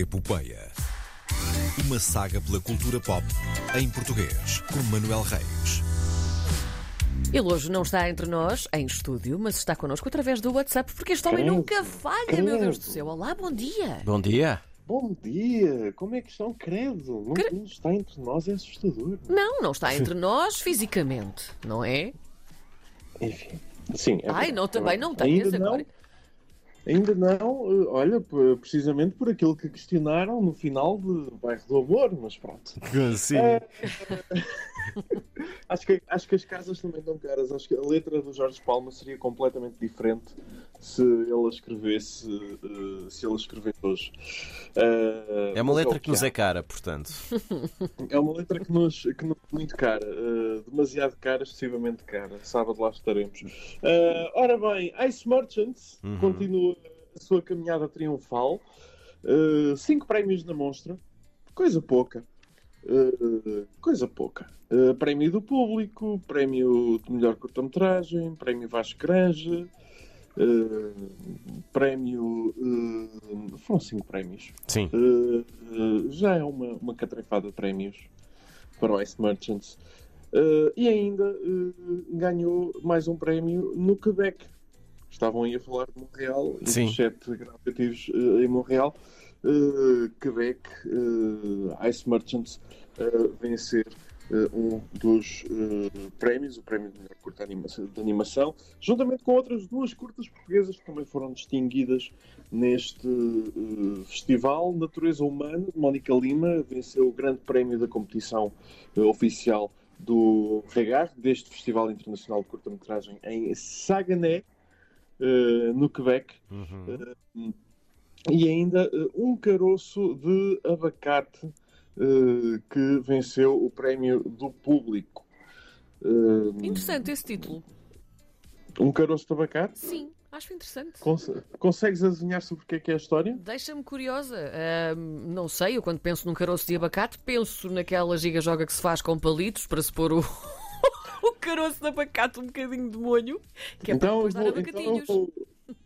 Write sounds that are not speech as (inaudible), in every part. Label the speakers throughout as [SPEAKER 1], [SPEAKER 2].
[SPEAKER 1] Epopeia. Uma saga pela cultura pop em português, com Manuel Reis.
[SPEAKER 2] Ele hoje não está entre nós, em estúdio, mas está connosco através do WhatsApp, porque este homem
[SPEAKER 3] Credo,
[SPEAKER 2] nunca falha, meu Deus do céu. Olá, bom dia.
[SPEAKER 4] Bom dia.
[SPEAKER 3] Bom dia! Como é que estão, credo? Não,
[SPEAKER 2] Cre-
[SPEAKER 3] não está entre nós, é assustador.
[SPEAKER 2] Não, não está entre nós fisicamente, não é?
[SPEAKER 3] Enfim, sim. é
[SPEAKER 2] Ai,
[SPEAKER 3] verdade.
[SPEAKER 2] não, também não
[SPEAKER 3] ainda
[SPEAKER 2] agora.
[SPEAKER 3] Não, ainda não, olha, precisamente por aquilo que questionaram no final de Bairro do Amor, mas pronto. (laughs)
[SPEAKER 4] Sim. (laughs)
[SPEAKER 3] Acho que, acho que as casas também estão caras. Acho que a letra do Jorge Palma seria completamente diferente se ele escrevesse, eh, se ele escrevesse hoje. Eh,
[SPEAKER 4] É uma
[SPEAKER 3] mas
[SPEAKER 4] letra
[SPEAKER 3] o
[SPEAKER 4] que nos é cara, portanto.
[SPEAKER 3] É uma letra que nos, que nos é muito cara, eh, demasiado cara, excessivamente cara. Sábado lá estaremos. Ora bem, Ice Merchants
[SPEAKER 4] Uhum.
[SPEAKER 3] continua a sua caminhada triunfal. Cinco prémios na mostra, coisa pouca. Eh, coisa pouca. Eh, prémio do público, prémio de melhor curta-metragem, prémio Vasco Granja, eh, prémio. eh, foram cinco prémios.
[SPEAKER 4] Sim.
[SPEAKER 3] Uh, uh, já é uma, uma catrefada de prémios para o Ice Merchants. Uh, e ainda uh, ganhou mais um prémio no Quebec. Estavam aí a falar de Montreal,
[SPEAKER 4] Sim.
[SPEAKER 3] sete graduativos uh, em Montreal. Uh, Quebec, uh, Ice Merchants, uh, vencer uh, um dos uh, prémios, o prémio de melhor curta de animação, juntamente com outras duas curtas portuguesas que também foram distinguidas neste eh, festival. Natureza Humana, Mónica Lima, venceu o grande prémio da competição eh, oficial do Regard, deste Festival Internacional de Curta-Metragem em Saguenay, eh, no Quebec.
[SPEAKER 4] Uhum.
[SPEAKER 3] E ainda eh, um caroço de abacate eh, que venceu o prémio do público. Eh,
[SPEAKER 2] Interessante esse título.
[SPEAKER 3] um caroço de abacate?
[SPEAKER 2] Sim, acho interessante.
[SPEAKER 3] Conse- consegues adivinhar sobre o que é que é a história?
[SPEAKER 2] Deixa-me curiosa. Ahm, não sei, eu quando penso num caroço de abacate, penso naquela giga-joga que se faz com palitos para se pôr o, (laughs) o caroço de abacate um bocadinho de molho, que é para depois dar
[SPEAKER 3] então
[SPEAKER 2] abacatinhos.
[SPEAKER 3] vou-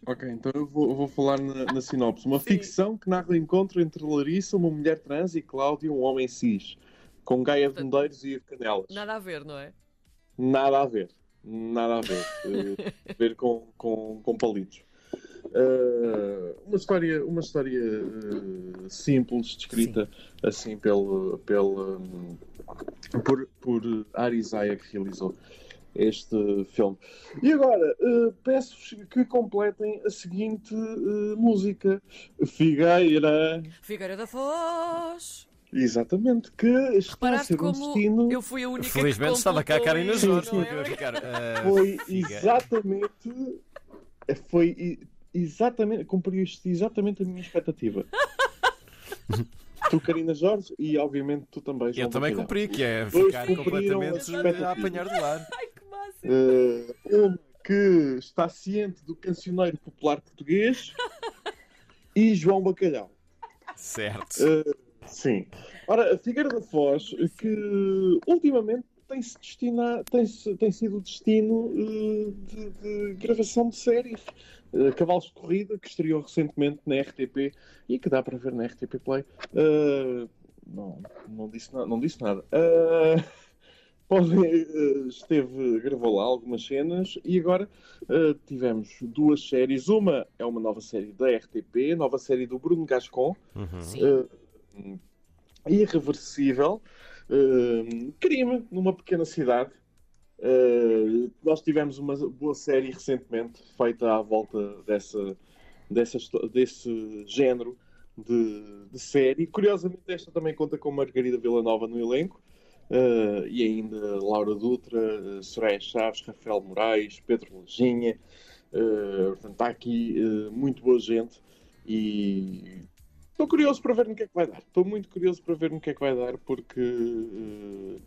[SPEAKER 3] Ok, então eu vou, eu vou falar na, na sinopse. Uma ficção que narra o encontro entre Larissa, uma mulher trans, e Cláudio, um homem cis, com Gaia de Medeiros e Canelas.
[SPEAKER 2] Nada a ver, não é?
[SPEAKER 3] Nada a ver. Nada a ver. (laughs) Eh, a ver com, com, com palitos. Eh, uma história, uma história eh, simples, descrita assim pelo, pelo, hum, por, por Ari Zaya que realizou este filme. E agora, eh, peço-vos que completem a seguinte eh, música. Figueira.
[SPEAKER 2] Figueira da Foz.
[SPEAKER 3] Exatamente, que está a
[SPEAKER 2] Reparaste
[SPEAKER 3] ser um
[SPEAKER 2] como
[SPEAKER 3] destino.
[SPEAKER 2] eu fui a única que
[SPEAKER 4] Felizmente estava cá a Karina Jorge. eu
[SPEAKER 2] é?
[SPEAKER 4] ficar, ah,
[SPEAKER 3] Foi
[SPEAKER 4] Figueira.
[SPEAKER 3] exatamente. Foi exatamente. Cumpriu isto exatamente a minha expectativa. (laughs) tu, Karina Jorge, e obviamente tu também.
[SPEAKER 4] Eu
[SPEAKER 3] João
[SPEAKER 4] também
[SPEAKER 3] Bacalhau.
[SPEAKER 4] cumpri, que é
[SPEAKER 3] Dois
[SPEAKER 4] ficar
[SPEAKER 3] cumpriram
[SPEAKER 4] completamente a apanhar do ar. (laughs)
[SPEAKER 2] Que.
[SPEAKER 3] Eh, uma que está ciente do cancioneiro popular português e João Bacalhau.
[SPEAKER 4] Certo.
[SPEAKER 3] Eh, sim. Ora, a Figueira da Foz, que ultimamente tem-se tem, tem sido o destino eh, de, de gravação de séries. Eh, Cavalos de Corrida, que estreou recentemente na RTP e que dá para ver na RTP Play. Eh, não, não, disse na- não disse nada. Podem, eh, esteve, gravou lá algumas cenas e agora eh, tivemos duas séries. Uma é uma nova série da RTP, nova série do Bruno Gascon,
[SPEAKER 4] Uhum.
[SPEAKER 3] Eh, irreversível, eh, crime numa pequena cidade. Nós tivemos uma boa série recentemente feita à volta dessa, dessa, desse género de, de série. Curiosamente, esta também conta com Margarida Villanova no elenco. Eh, e ainda Laura Dutra, uh, Soraya Chaves, Rafael Moraes, Pedro Leginha. Eh, portanto, está aqui eh, muito boa gente e Estou curioso para ver no que é que vai dar. Estou muito curioso para ver no que é que vai dar, porque eh,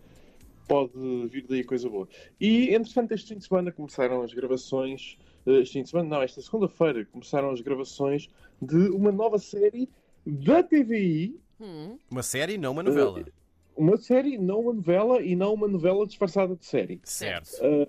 [SPEAKER 3] pode vir daí coisa boa. E, entretanto, este fim de semana começaram as gravações. este fim de semana, não, esta segunda-feira começaram as gravações de uma nova série da TVI.
[SPEAKER 2] Hum,
[SPEAKER 4] Uma série, não uma novela.
[SPEAKER 3] Uma série, não uma novela, e não uma novela disfarçada de série.
[SPEAKER 4] Certo.
[SPEAKER 3] Eh,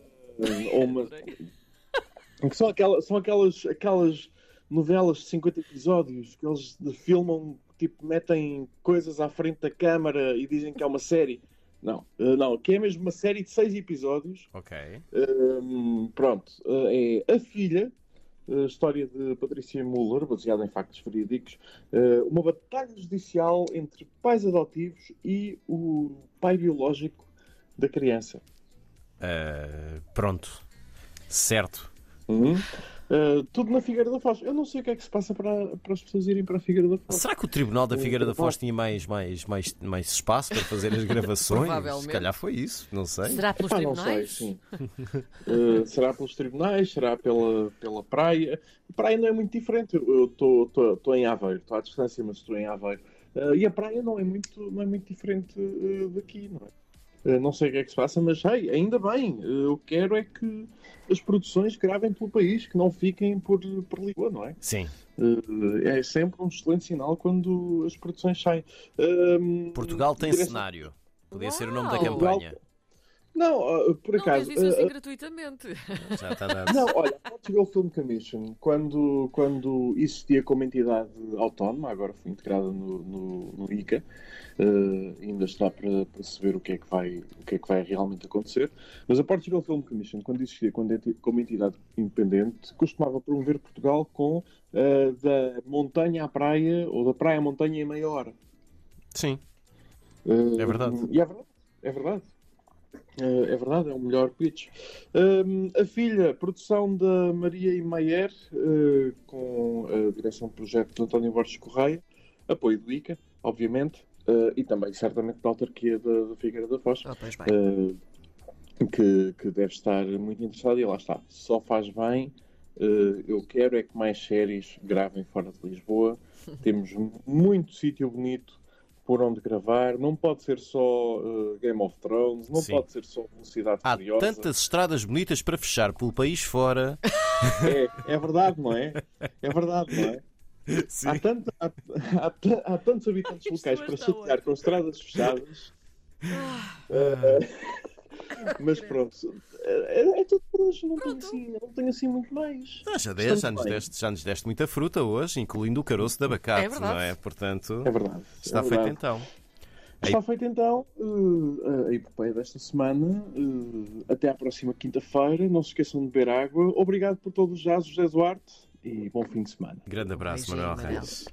[SPEAKER 3] ou uma, que são, aquela, são aquelas, aquelas novelas de 50 episódios que eles filmam tipo, metem coisas à frente da câmara e dizem que é uma série. Não, uh, não, que é mesmo uma série de seis episódios.
[SPEAKER 4] Ok.
[SPEAKER 3] Um, pronto, uh, é A Filha, a história de Patrícia Muller, baseada em factos verídicos, uh, uma batalha judicial entre pais adotivos e o pai biológico da criança.
[SPEAKER 4] Uh, pronto. Certo.
[SPEAKER 3] Uhum. Uh, tudo na Figueira da Foz. Eu não sei o que é que se passa para, para as pessoas irem para a Figueira da Foz.
[SPEAKER 4] Será que o Tribunal da Figueira da Foz tinha mais, mais, mais, mais espaço para fazer as gravações?
[SPEAKER 2] Provavelmente.
[SPEAKER 4] Se calhar foi isso, não sei.
[SPEAKER 2] Será pelos
[SPEAKER 3] Ah, não sei,
[SPEAKER 2] tribunais?
[SPEAKER 3] sim. Uh, será pelos tribunais, será pela, pela praia. A praia não é muito diferente. Eu estou em Aveiro, estou à distância, mas estou em Aveiro. Uh, e a praia não é muito, não é muito diferente uh, daqui, não é? Uh, não sei o que é que se passa, mas hey, ainda bem. Uh, eu quero é que as produções gravem pelo país, que não fiquem por, por Lisboa, não é?
[SPEAKER 4] Sim.
[SPEAKER 3] Uh, é sempre um excelente sinal quando as produções saem. Um,
[SPEAKER 4] Portugal tem
[SPEAKER 3] direção-
[SPEAKER 4] cenário. Podia ser o nome da
[SPEAKER 2] Uau.
[SPEAKER 4] campanha.
[SPEAKER 3] Não, uh, por
[SPEAKER 2] Não
[SPEAKER 3] acaso.
[SPEAKER 2] vejo isso assim
[SPEAKER 3] uh,
[SPEAKER 2] gratuitamente.
[SPEAKER 4] Já está dado.
[SPEAKER 3] Não, olha, a Portugal Film Commission, quando, quando existia como entidade autónoma, agora foi integrada no, no, no ICA, eh, ainda está para, ver o que, é que vai, o que é que vai realmente acontecer, mas a Portugal Film Commission, quando existia como enti- como entidade independente, costumava promover Portugal com eh, da montanha à praia, ou da praia à montanha em meia hora.
[SPEAKER 4] Sim. É verdade.
[SPEAKER 3] E é verdade. É verdade. Eh, é verdade, é o melhor pitch. Um, a filha, produção da Maria e Maier, eh, com a direção de projeto de António Borges Correia, apoio do ICA, obviamente, eh, e também, certamente, da autarquia da, da Figueira da Foz,
[SPEAKER 2] Oh,
[SPEAKER 3] eh, que, que deve estar muito interessado. E lá está, só faz bem. eu quero é que mais séries gravem fora de Lisboa. (laughs) Temos muito sítio bonito por onde gravar. Não pode ser só eh, Game of Thrones, não
[SPEAKER 4] Sim.
[SPEAKER 3] pode ser só Velocidade
[SPEAKER 4] Há
[SPEAKER 3] Furiosa.
[SPEAKER 4] tantas estradas bonitas para fechar pelo país fora.
[SPEAKER 3] É, é verdade, não é? É verdade, não é?
[SPEAKER 4] Sim.
[SPEAKER 3] Há, tanto- há- há há tantos habitantes locais para chatear com estradas fechadas.
[SPEAKER 2] Ah.
[SPEAKER 3] Eh, mas pronto, é, é tudo por hoje. Não tenho, assim, não tenho assim muito mais.
[SPEAKER 4] Ah, já, deste, já, nos deste, já nos deste muita fruta hoje, incluindo o caroço de abacate,
[SPEAKER 2] É
[SPEAKER 4] não é? Portanto,
[SPEAKER 3] É verdade.
[SPEAKER 4] está
[SPEAKER 3] é
[SPEAKER 4] feito
[SPEAKER 3] verdade.
[SPEAKER 4] então.
[SPEAKER 3] Está feito então eh, a epopeia desta semana. Eh, até à próxima quinta-feira. Não se esqueçam de beber água. Obrigado por todos já, José Duarte. E bom fim de semana.
[SPEAKER 4] Grande abraço, Manuel. Reis.